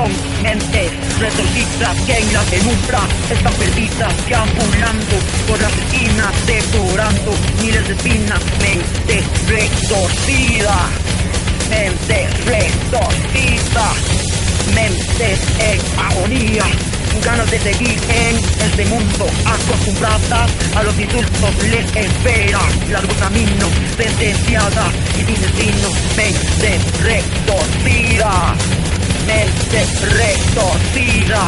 Son mentes retorcidas en la penumbra están perdidas, ambulando por las esquinas, devorando miles de espinas, mentes retorcidas, mentes retorcidas, mentes en agonía ganas de seguir en este mundo acostumbradas a los insultos les espera largo camino sentenciada y sin destino mente retorcida mente retorcida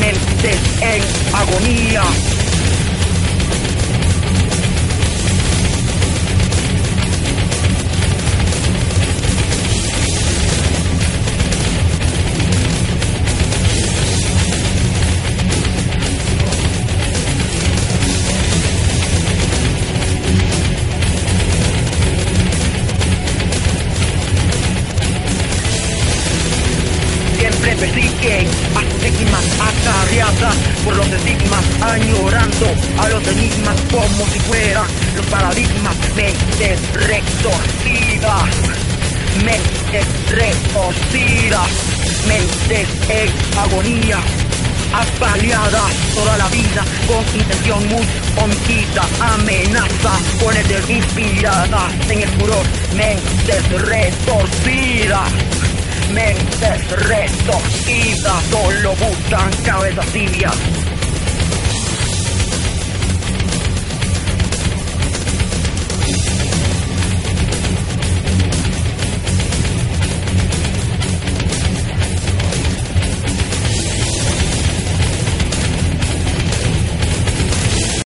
mente en agonía persiguen a sus víctimas acarreadas por los estigmas, añorando a los enigmas como si fueran los paradigmas, mentes retorcidas, mentes retorcidas, mentes en agonía apaleada toda la vida con intención muy homicida, amenaza con el inspirada en el furor, mentes retorcidas mentes retorcidas solo buscan cabezas tibias